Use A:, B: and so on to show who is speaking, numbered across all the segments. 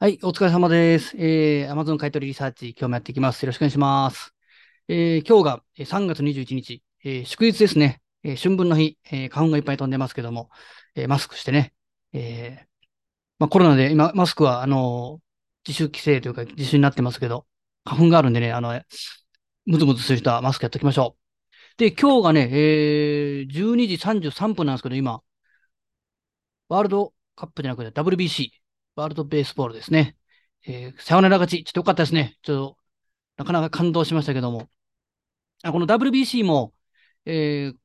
A: はい、お疲れ様です。えー、Amazon 買取リサーチ、今日もやっていきます。よろしくお願いします。えー、今日が3月21日、えー、祝日ですね。えー、春分の日、えー、花粉がいっぱい飛んでますけども、えー、マスクしてね、えー、まあ、コロナで今、マスクは、あの自主規制というか自主になってますけど、花粉があるんでね、あの、ムズムズする人はマスクやっておきましょう。で、今日がね、えー、12時33分なんですけど、今、ワールドカップじゃなくて WBC、ワールドベースボールですね。えー、サヨナラ勝ち、ちょっとよかったですね。ちょっと、なかなか感動しましたけども。あこの WBC も、えー、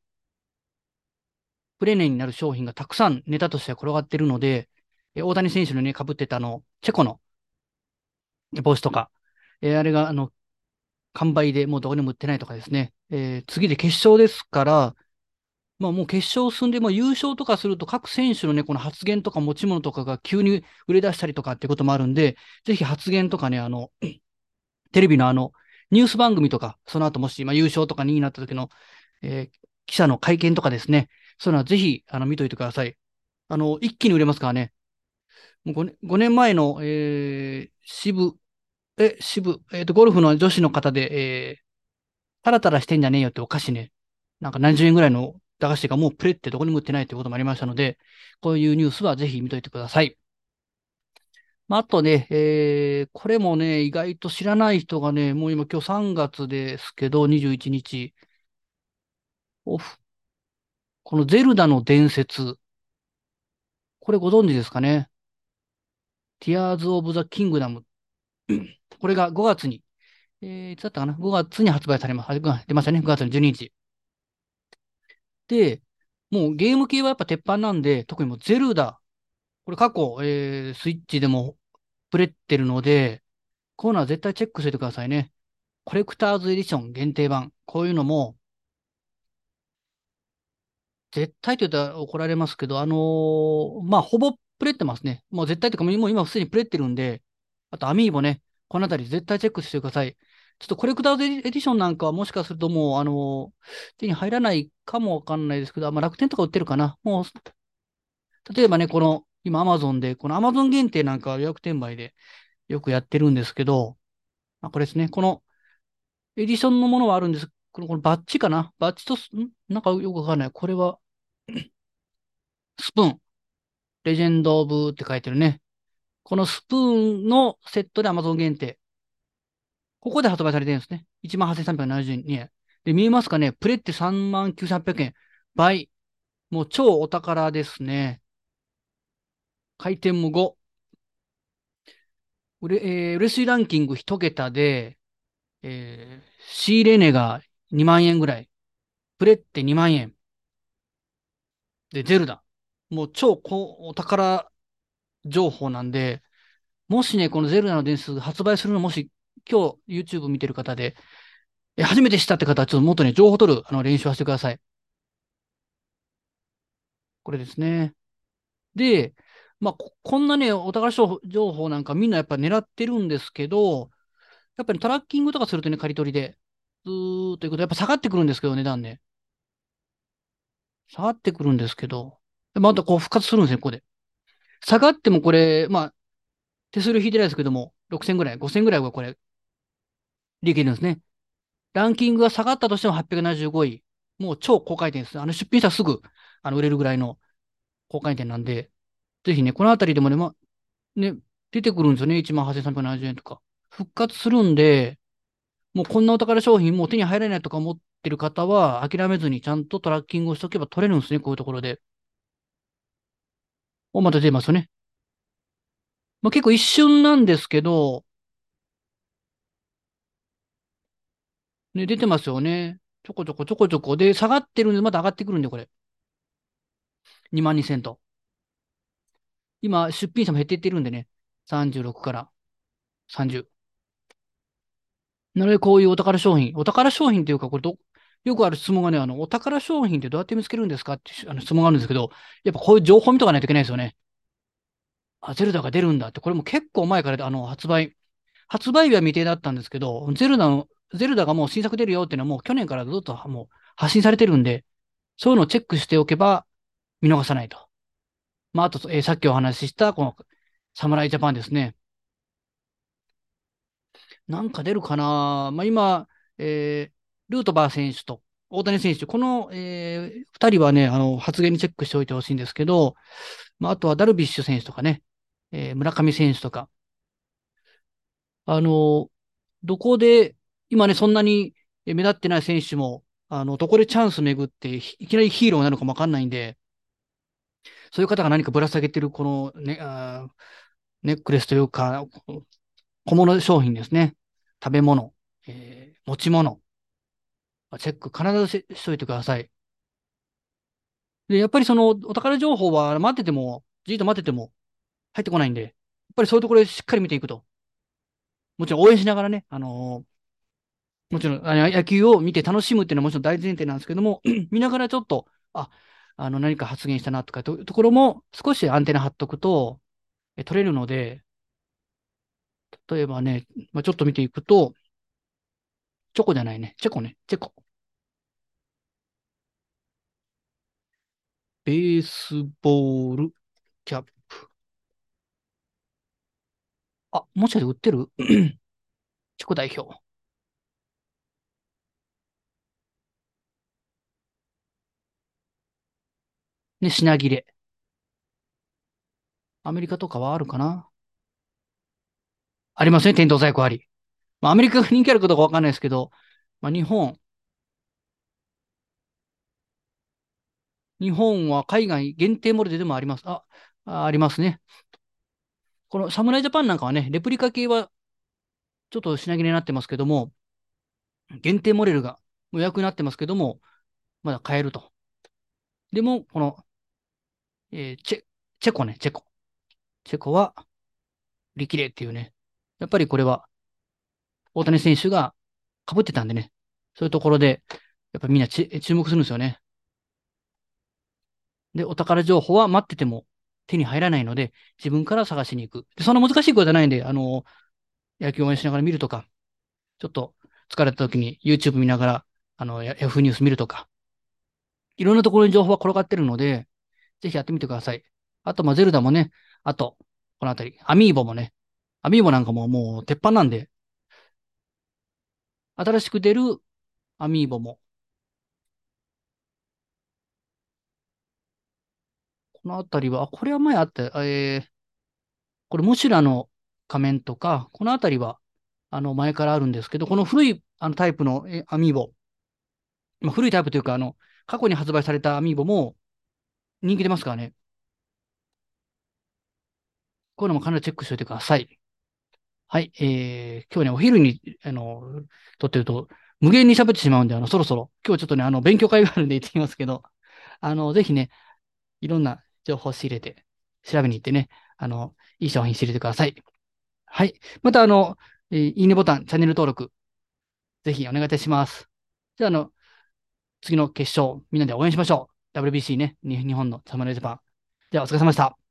A: プレネになる商品がたくさんネタとしては転がっているので、えー、大谷選手のね、被ってたあの、チェコの帽子とか、えー、あれがあの、完売でもうどこにも売ってないとかですね。えー、次で決勝ですから、まあもう決勝進んで、まあ、優勝とかすると各選手のね、この発言とか持ち物とかが急に売れ出したりとかっていうこともあるんで、ぜひ発言とかね、あの、テレビのあの、ニュース番組とか、その後もし、ま、優勝とか2位になった時の、えー、記者の会見とかですね、そういうのはぜひ、あの、見といてください。あの、一気に売れますからね。もう 5, 5年前の、えー、渋、え、渋、えっ、ー、と、ゴルフの女子の方で、えー、タラタラしてんじゃねえよってお菓子ね、なんか何十円ぐらいの駄菓子がもうプレってどこにも売ってないということもありましたので、こういうニュースはぜひ見といてください。まあ、あとね、えー、これもね、意外と知らない人がね、もう今今日3月ですけど、21日、オフ。このゼルダの伝説。これご存知ですかね ?Tears of the Kingdom。これが5月に、えー、いつだったかな ?5 月に発売されます。出ましたね。5月の12日。で、もうゲーム系はやっぱ鉄板なんで、特にもうゼルダ、これ過去、えー、スイッチでもプレってるので、こういうのは絶対チェックしててくださいね。コレクターズエディション限定版。こういうのも、絶対と言ったら怒られますけど、あのー、まあ、ほぼプレってますね。もう絶対というか、もう今普通にプレってるんで、あとアミーボね、このあたり絶対チェックしてください。ちょっとコレクターズエディションなんかはもしかするともう、あの、手に入らないかもわかんないですけど、まあ、楽天とか売ってるかな。もう、例えばね、この、今アマゾンで、このアマゾン限定なんか予約転売でよくやってるんですけど、あ、これですね。このエディションのものはあるんです。このこのバッジかな？バッジと、ん？なんかよくわかんない。これはスプーン。レジェンド・オブって書いてるね。このスプーンのセットで Amazon 限定。ここで発売されてるんですね。18,372円。で、見えますかね？プレって39,800円。倍。もう超お宝ですね。回転も5。売れ、えー、売れ水ランキング1桁で、えー、仕入れ値が2万円ぐらい。プレって2万円。で、ゼルダ。もう超お宝情報なんで、もしね、このゼルダの伝説発売するのもし今日 YouTube 見てる方で、え初めて知ったって方は、ちょっともっとね、情報取るあの練習はしてください。これですね。で、まあ、こんなね、お宝情報なんかみんなやっぱ狙ってるんですけど、やっぱりトラッキングとかするとね、借り取りで、ずーっということやっぱ下がってくるんですけど、値段ね。下がってくるんですけど、またこう復活するんですね、ここで。下がってもこれ、まあ、手数料引いてないですけども、6000ぐらい、5000ぐらいはこれ、利益ですね。ランキングが下がったとしても875位。もう超高回転です。あの出品したらすぐあの売れるぐらいの高回転なんで、ぜひね、このあたりでもね、ま、ね、出てくるんですよね。18,370円とか。復活するんで、もうこんなお宝商品もう手に入らないとか思ってる方は諦めずにちゃんとトラッキングをしとけば取れるんですね。こういうところで。お、また出ますよね。まあ、結構一瞬なんですけど、ね、出てますよね。ちょこちょこちょこちょこ。で、下がってるんで、また上がってくるんで、これ。2万2000と。今、出品者も減っていってるんでね。36から30。なので、こういうお宝商品。お宝商品っていうか、これど、よくある質問がね、あの、お宝商品ってどうやって見つけるんですかってあの質問があるんですけど、やっぱこういう情報見とかないといけないですよね。あ、ゼルダが出るんだって、これも結構前からあの発売、発売日は未定だったんですけど、ゼルダのゼルダがもう新作出るよっていうのはもう去年からずっともう発信されてるんで、そういうのをチェックしておけば見逃さないと。まあ、あと、えー、さっきお話ししたこのサムライジャパンですね。なんか出るかな？まあ、今、えー、ルートバー選手と大谷選手、この、えー、2人はね、あの、発言にチェックしておいてほしいんですけど、まあ、あとはダルビッシュ選手とかね、えー、村上選手とか、あの、どこで、今ね、そんなに目立ってない選手も、あの、どこでチャンス巡って、いきなりヒーローなるかもわかんないんで、そういう方が何かぶら下げてる、このね、ネックレスというか、小物商品ですね。食べ物、えー、持ち物。チェック必ずししといてください。で、やっぱりそのお宝情報は待ってても、じっと待ってても入ってこないんで、やっぱりそういうところでしっかり見ていくと。もちろん応援しながらね、あのー、もちろんあの野球を見て楽しむっていうのはもちろん大前提なんですけども、見ながらちょっと、あ、あの何か発言したなとかとところも少しアンテナ張っとくと、え取れるので、例えばね、まあ、ちょっと見ていくと、チョコじゃないね。チェコね。チェコ。ベースボールキャップ。あ、もしかして売ってる？チェコ代表。ね、品切れ。アメリカとかはあるかな？ありますね、店頭在庫あり。まあ、アメリカが人気あるかどうかわかんないですけど、まあ、日本、日本は海外限定モデルでもあります。あ、ありますね。この侍ジャパンなんかはね、レプリカ系はちょっと品切れになってますけども、限定モデルが予約になってますけども、まだ買えると。でも、この、えー、チェ、チェコね、チェコ。チェコは、売り切れっていうね。やっぱりこれは、大谷選手が被ってたんでね。そういうところで、やっぱみんな注目するんですよね。で、お宝情報は待ってても手に入らないので、自分から探しに行く。でそんな難しいことじゃないんで、あの、野球応援しながら見るとか、ちょっと疲れた時に YouTube 見ながら、あの、Yahoo ニュース見るとか、いろんなところに情報は転がってるので、ぜひやってみてください。あと、まあ、ゼルダもね、あと、このあたり、アミーボもね、アミーボなんかももう鉄板なんで、新しく出るアミーボも、このあたりは、あ、これは前あった、えー、これ、ムシュラの仮面とか、このあたりは、あの、前からあるんですけど、この古いあのタイプのアミーボ、まあ、古いタイプというか、あの、過去に発売されたアミーボも人気出ますからね。こういうのも必ずチェックしておいてください。はい。えー、今日ね、お昼に、あの、撮ってると、無限に喋ってしまうんで、あの、そろそろ、今日ちょっとね、あの、勉強会があるんで行ってきますけど、あの、ぜひね、いろんな情報を仕入れて、調べに行ってね、あの、いい商品仕入れてください。はい。また、あの、え、いいねボタン、チャンネル登録、ぜひお願いいたします。じゃあ、あの、次の決勝、みんなで応援しましょう。WBC ね、日本の侍ジャパン。じゃあ、お疲れ様でした。